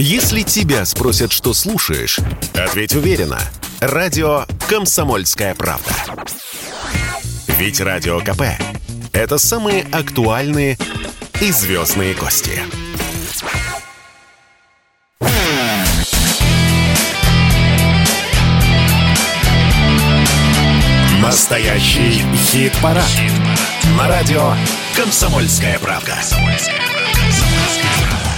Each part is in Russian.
Если тебя спросят, что слушаешь, ответь уверенно. Радио «Комсомольская правда». Ведь Радио КП – это самые актуальные и звездные гости. Настоящий хит-парад. Хит На радио «Комсомольская правда».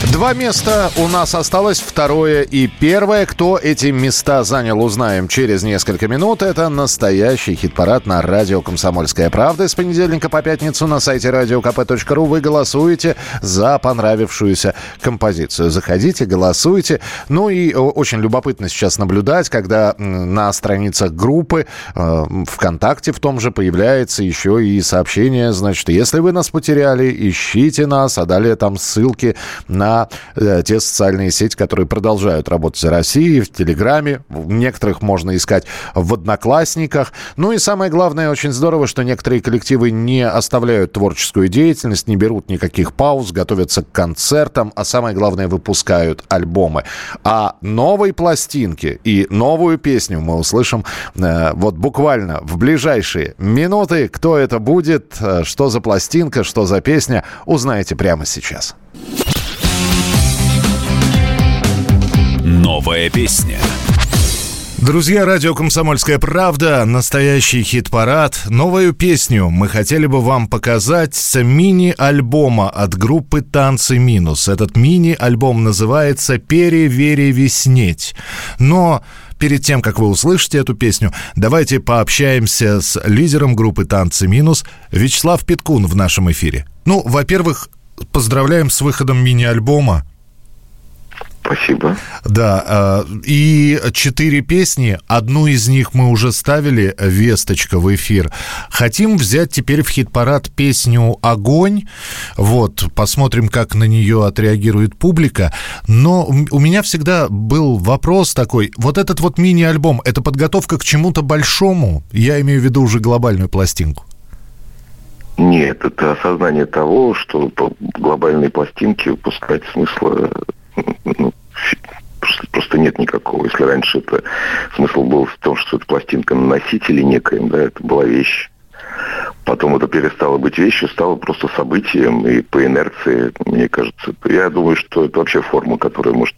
Два места у нас осталось, второе и первое. Кто эти места занял, узнаем через несколько минут. Это настоящий хит-парад на радио «Комсомольская правда». С понедельника по пятницу на сайте radiokp.ru вы голосуете за понравившуюся композицию. Заходите, голосуйте. Ну и очень любопытно сейчас наблюдать, когда на страницах группы э, ВКонтакте в том же появляется еще и сообщение, значит, если вы нас потеряли, ищите нас, а далее там ссылки на э, те социальные сети, которые продолжают работать за Россией, в Телеграме. Некоторых можно искать в Одноклассниках. Ну и самое главное, очень здорово, что некоторые коллективы не оставляют творческую деятельность, не берут никаких пауз, готовятся к концертам, а самое главное, выпускают альбомы. А новой пластинки и новую песню мы услышим э, вот буквально в ближайшие минуты. Кто это будет, э, что за пластинка, что за песня, узнаете прямо сейчас. Новая песня. Друзья, радио «Комсомольская правда», настоящий хит-парад. Новую песню мы хотели бы вам показать с мини-альбома от группы «Танцы минус». Этот мини-альбом называется «Переверевеснеть». Но перед тем, как вы услышите эту песню, давайте пообщаемся с лидером группы «Танцы минус» Вячеслав Питкун в нашем эфире. Ну, во-первых, поздравляем с выходом мини-альбома. Спасибо. Да, э, и четыре песни, одну из них мы уже ставили, «Весточка» в эфир. Хотим взять теперь в хит-парад песню «Огонь». Вот, посмотрим, как на нее отреагирует публика. Но у меня всегда был вопрос такой, вот этот вот мини-альбом, это подготовка к чему-то большому? Я имею в виду уже глобальную пластинку. Нет, это осознание того, что глобальные пластинки выпускать смысла ну, просто, нет никакого. Если раньше это смысл был в том, что это пластинка на носителе некоем, да, это была вещь. Потом это перестало быть вещью, стало просто событием, и по инерции, мне кажется, я думаю, что это вообще форма, которая может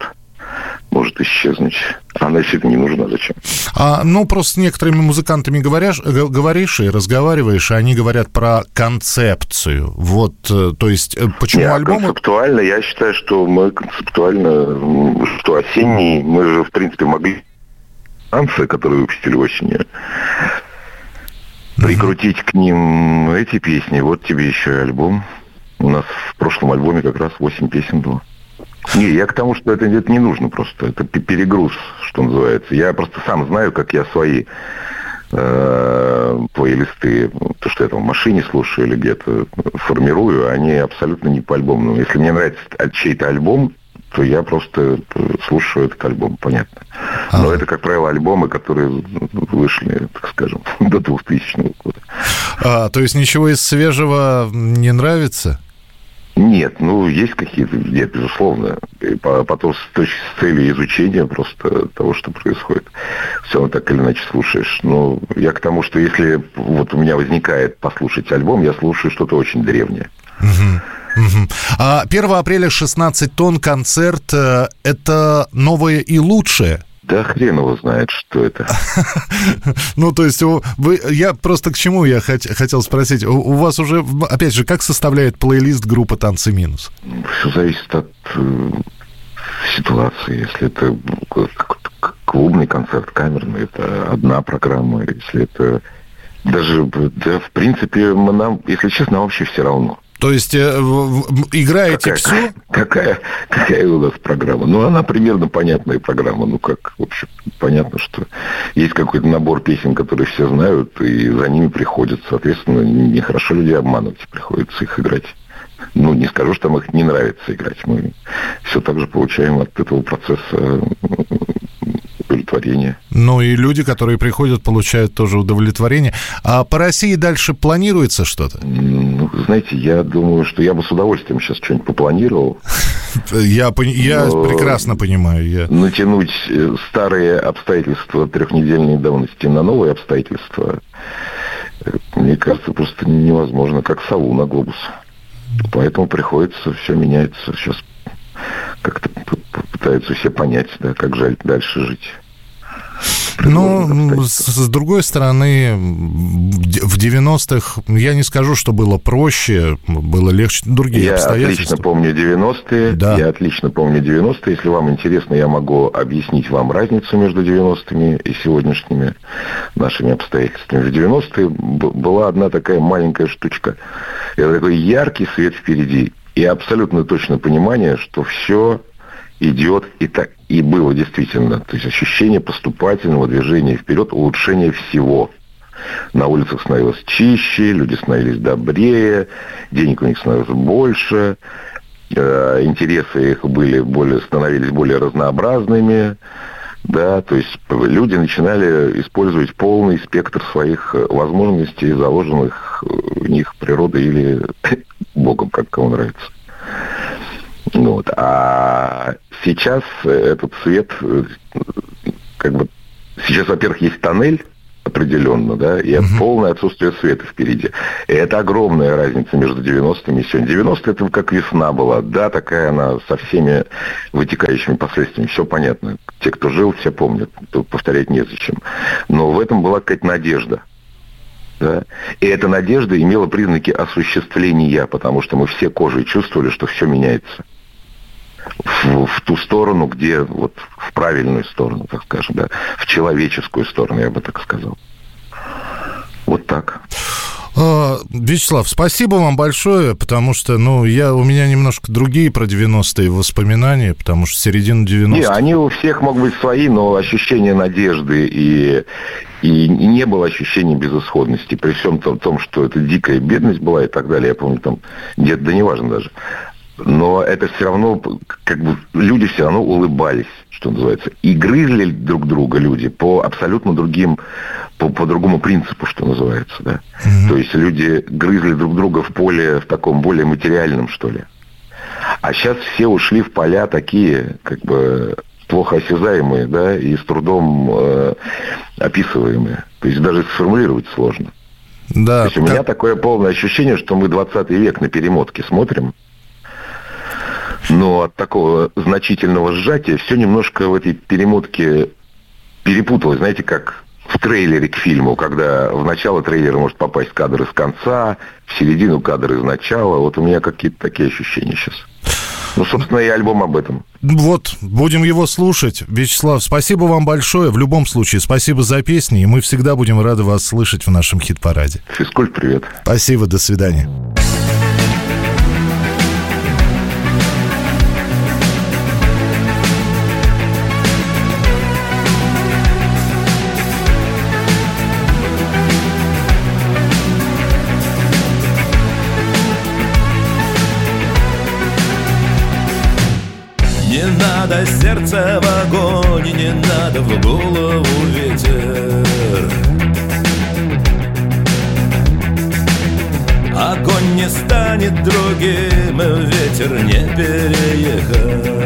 может исчезнуть. Она действительно не нужна. Зачем? А, ну, просто с некоторыми музыкантами говоришь, говоришь и разговариваешь, и они говорят про концепцию. Вот, э, то есть, э, почему Нет, альбом... концептуально, я считаю, что мы концептуально, что осенний, мы же, в принципе, могли танцы, которые выпустили осенью, прикрутить к ним эти песни. Вот тебе еще и альбом. У нас в прошлом альбоме как раз 8 песен было. Не, я к тому, что это, это не нужно просто. Это перегруз, что называется. Я просто сам знаю, как я свои э, плейлисты, то, что я там в машине слушаю или где-то формирую, они абсолютно не по альбому. Если мне нравится чей-то альбом, то я просто слушаю этот альбом, понятно. Но а. это, как правило, альбомы, которые вышли, так скажем, до 2000 года. А, то есть ничего из свежего не нравится? Нет, ну, есть какие-то, нет, безусловно. И потом с, точки, с целью изучения просто того, что происходит. Все равно так или иначе слушаешь. Но я к тому, что если вот у меня возникает послушать альбом, я слушаю что-то очень древнее. А 1 апреля 16 тонн концерт э, – это новое и лучшее – да хрен его знает, что это. Ну, то есть, вы, я просто к чему я хот, хотел спросить. У, у вас уже, опять же, как составляет плейлист группа «Танцы минус»? Все зависит от э, ситуации. Если это клубный концерт, камерный, это одна программа. Если это даже, да, в принципе, нам, если честно, вообще все равно. То есть э, играете какая, все? Какая, какая у нас программа? Ну, она примерно понятная программа. Ну, как, в общем, понятно, что есть какой-то набор песен, которые все знают, и за ними приходят. Соответственно, нехорошо людей обманывать, приходится их играть. Ну, не скажу, что нам их не нравится играть. Мы все так же получаем от этого процесса удовлетворение. Ну и люди, которые приходят, получают тоже удовлетворение. А по России дальше планируется что-то? Ну, знаете, я думаю, что я бы с удовольствием сейчас что-нибудь попланировал. Я, я Но прекрасно понимаю. Я... Натянуть э, старые обстоятельства трехнедельной давности на новые обстоятельства, э, мне кажется, просто невозможно, как сову на глобус. Поэтому приходится, все меняется. Сейчас как-то пытаются все понять, да, как жаль дальше жить. Ну, с, с другой стороны, в 90-х, я не скажу, что было проще, было легче, другие я обстоятельства. Я отлично помню 90-е, да. я отлично помню 90-е. Если вам интересно, я могу объяснить вам разницу между 90-ми и сегодняшними нашими обстоятельствами. В 90-е была одна такая маленькая штучка. Это такой яркий свет впереди и абсолютно точное понимание, что все идет и так и было действительно. То есть ощущение поступательного движения вперед, улучшение всего. На улицах становилось чище, люди становились добрее, денег у них становилось больше, э, интересы их были более, становились более разнообразными. Да, то есть люди начинали использовать полный спектр своих возможностей, заложенных в них природой или Богом, как кому нравится. Вот. А сейчас этот свет, как бы, сейчас, во-первых, есть тоннель, определенно, да, и угу. полное отсутствие света впереди. И это огромная разница между 90-ми и сегодня. 90 это как весна была, да, такая она со всеми вытекающими последствиями, все понятно. Те, кто жил, все помнят, тут повторять незачем. Но в этом была какая-то надежда. Да? И эта надежда имела признаки осуществления, потому что мы все кожей чувствовали, что все меняется в, в ту сторону, где вот в правильную сторону, так скажем, да, в человеческую сторону, я бы так сказал. Вот так. А, Вячеслав, спасибо вам большое, потому что, ну, я, у меня немножко другие про 90-е воспоминания, потому что середина 90-х... Не, они у всех могут быть свои, но ощущение надежды и, и не было ощущения безысходности, при всем том, том, что это дикая бедность была и так далее. Я помню, там, где-то, да неважно даже но это все равно, как бы, люди все равно улыбались, что называется. И грызли друг друга люди по абсолютно другим, по, по другому принципу, что называется, да. Mm-hmm. То есть люди грызли друг друга в поле, в таком более материальном, что ли. А сейчас все ушли в поля такие, как бы, плохо осязаемые, да, и с трудом э, описываемые. То есть даже сформулировать сложно. Да. То есть у меня такое полное ощущение, что мы 20 век на перемотке смотрим, но от такого значительного сжатия все немножко в этой перемотке перепуталось. Знаете, как в трейлере к фильму, когда в начало трейлера может попасть кадр из конца, в середину кадр из начала. Вот у меня какие-то такие ощущения сейчас. Ну, собственно, и альбом об этом. Вот, будем его слушать. Вячеслав, спасибо вам большое. В любом случае, спасибо за песни, и мы всегда будем рады вас слышать в нашем хит-параде. Физкульт, привет. Спасибо, до свидания. Надо сердце в огонь, не надо в голову ветер. Огонь не станет другим, ветер не переехать.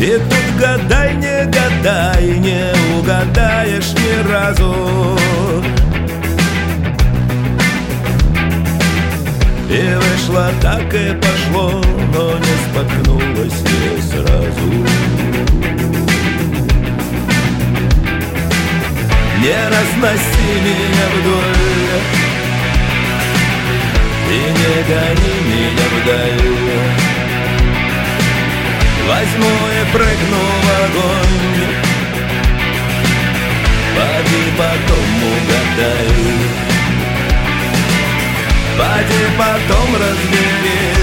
И тут гадай, не гадай, не угадаешь ни разу вышло так и пошло, но не споткнулось не сразу. Не разноси меня вдоль И не гони меня вдаль. Возьму и прыгну в огонь Поди потом угадай Поди потом разбери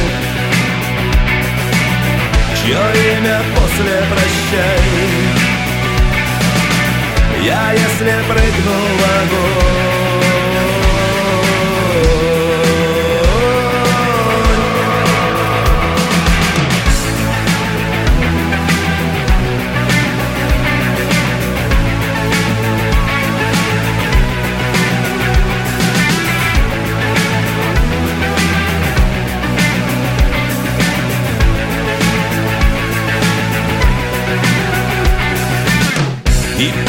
Чье имя после прощай? Я если прыгну в огонь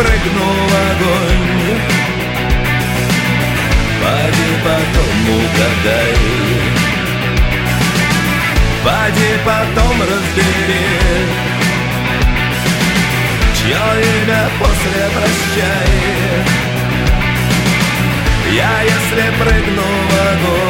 Возьму и прыгну в огонь. Поди потом угадай Поди потом разбери Чье имя после прощай. Я если прыгну в огонь